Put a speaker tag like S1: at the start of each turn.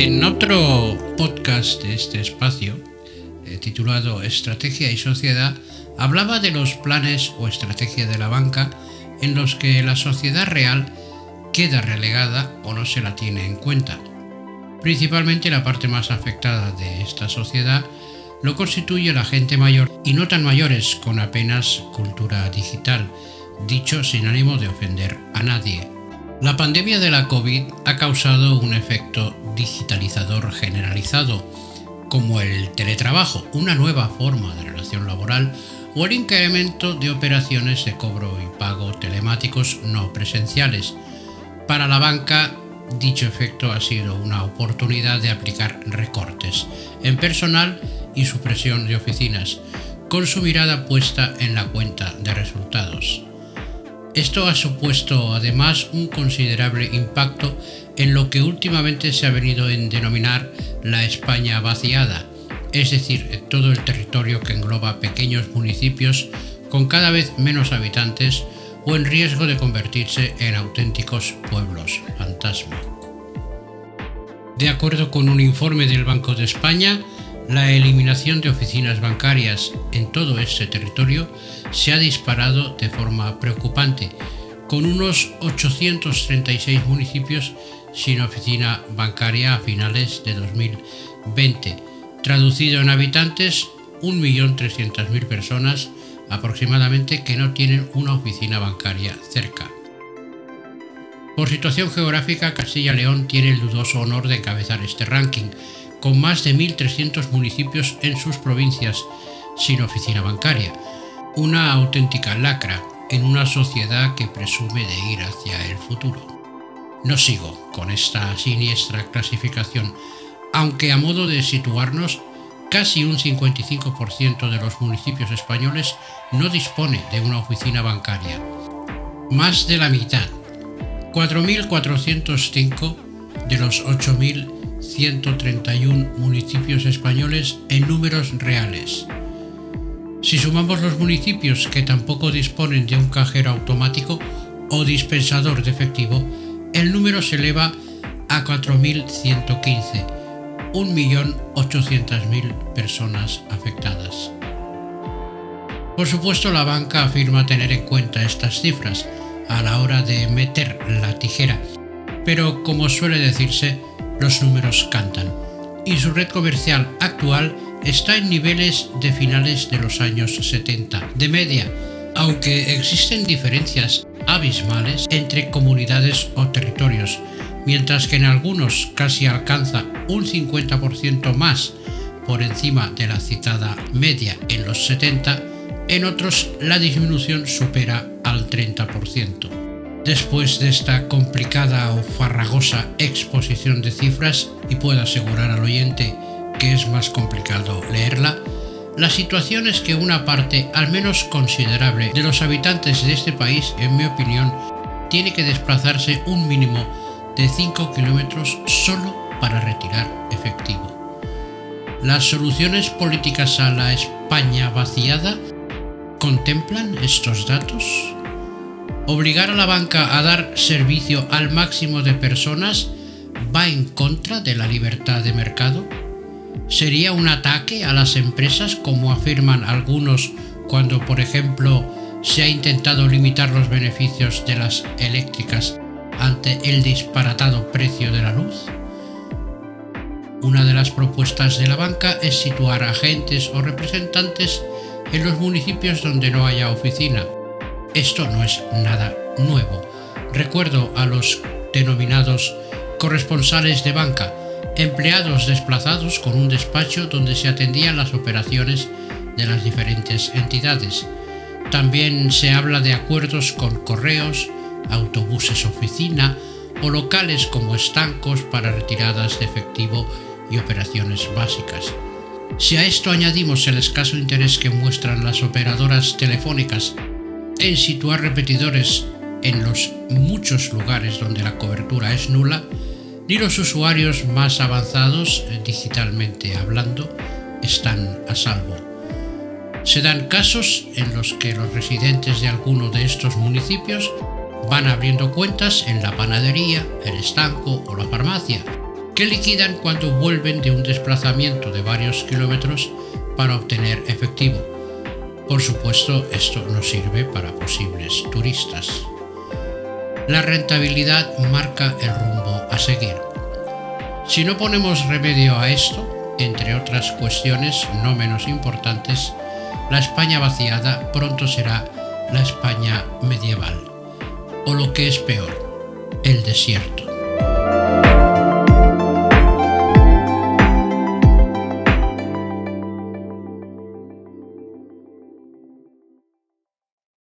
S1: En otro podcast de este espacio, eh, titulado Estrategia y Sociedad, hablaba de los planes o estrategia de la banca en los que la sociedad real queda relegada o no se la tiene en cuenta. Principalmente la parte más afectada de esta sociedad lo constituye la gente mayor y no tan mayores con apenas cultura digital, dicho sin ánimo de ofender a nadie. La pandemia de la COVID ha causado un efecto digitalizador generalizado, como el teletrabajo, una nueva forma de relación laboral o el incremento de operaciones de cobro y pago telemáticos no presenciales. Para la banca, dicho efecto ha sido una oportunidad de aplicar recortes en personal y supresión de oficinas, con su mirada puesta en la cuenta de resultados. Esto ha supuesto además un considerable impacto en lo que últimamente se ha venido en denominar la España vaciada, es decir, todo el territorio que engloba pequeños municipios con cada vez menos habitantes o en riesgo de convertirse en auténticos pueblos fantasma. De acuerdo con un informe del Banco de España, la eliminación de oficinas bancarias en todo este territorio se ha disparado de forma preocupante, con unos 836 municipios sin oficina bancaria a finales de 2020. Traducido en habitantes, 1.300.000 personas aproximadamente que no tienen una oficina bancaria cerca. Por situación geográfica, Castilla-León tiene el dudoso honor de encabezar este ranking, con más de 1.300 municipios en sus provincias sin oficina bancaria. Una auténtica lacra en una sociedad que presume de ir hacia el futuro. No sigo con esta siniestra clasificación, aunque a modo de situarnos, casi un 55% de los municipios españoles no dispone de una oficina bancaria. Más de la mitad, 4.405 de los 8.000 131 municipios españoles en números reales. Si sumamos los municipios que tampoco disponen de un cajero automático o dispensador de efectivo, el número se eleva a 4.115, 1.800.000 personas afectadas. Por supuesto, la banca afirma tener en cuenta estas cifras a la hora de meter la tijera, pero como suele decirse, los números cantan, y su red comercial actual está en niveles de finales de los años 70, de media, aunque existen diferencias abismales entre comunidades o territorios, mientras que en algunos casi alcanza un 50% más por encima de la citada media en los 70, en otros la disminución supera al 30%. Después de esta complicada o farragosa exposición de cifras, y puedo asegurar al oyente que es más complicado leerla, la situación es que una parte, al menos considerable, de los habitantes de este país, en mi opinión, tiene que desplazarse un mínimo de 5 kilómetros solo para retirar efectivo. ¿Las soluciones políticas a la España vaciada contemplan estos datos? Obligar a la banca a dar servicio al máximo de personas va en contra de la libertad de mercado? ¿Sería un ataque a las empresas como afirman algunos cuando, por ejemplo, se ha intentado limitar los beneficios de las eléctricas ante el disparatado precio de la luz? Una de las propuestas de la banca es situar agentes o representantes en los municipios donde no haya oficina esto no es nada nuevo. Recuerdo a los denominados corresponsales de banca, empleados desplazados con un despacho donde se atendían las operaciones de las diferentes entidades. También se habla de acuerdos con correos, autobuses oficina o locales como estancos para retiradas de efectivo y operaciones básicas. Si a esto añadimos el escaso interés que muestran las operadoras telefónicas en situar repetidores en los muchos lugares donde la cobertura es nula, ni los usuarios más avanzados, eh, digitalmente hablando, están a salvo. Se dan casos en los que los residentes de alguno de estos municipios van abriendo cuentas en la panadería, el estanco o la farmacia, que liquidan cuando vuelven de un desplazamiento de varios kilómetros para obtener efectivo. Por supuesto, esto no sirve para posibles turistas. La rentabilidad marca el rumbo a seguir. Si no ponemos remedio a esto, entre otras cuestiones no menos importantes, la España vaciada pronto será la España medieval, o lo que es peor, el desierto.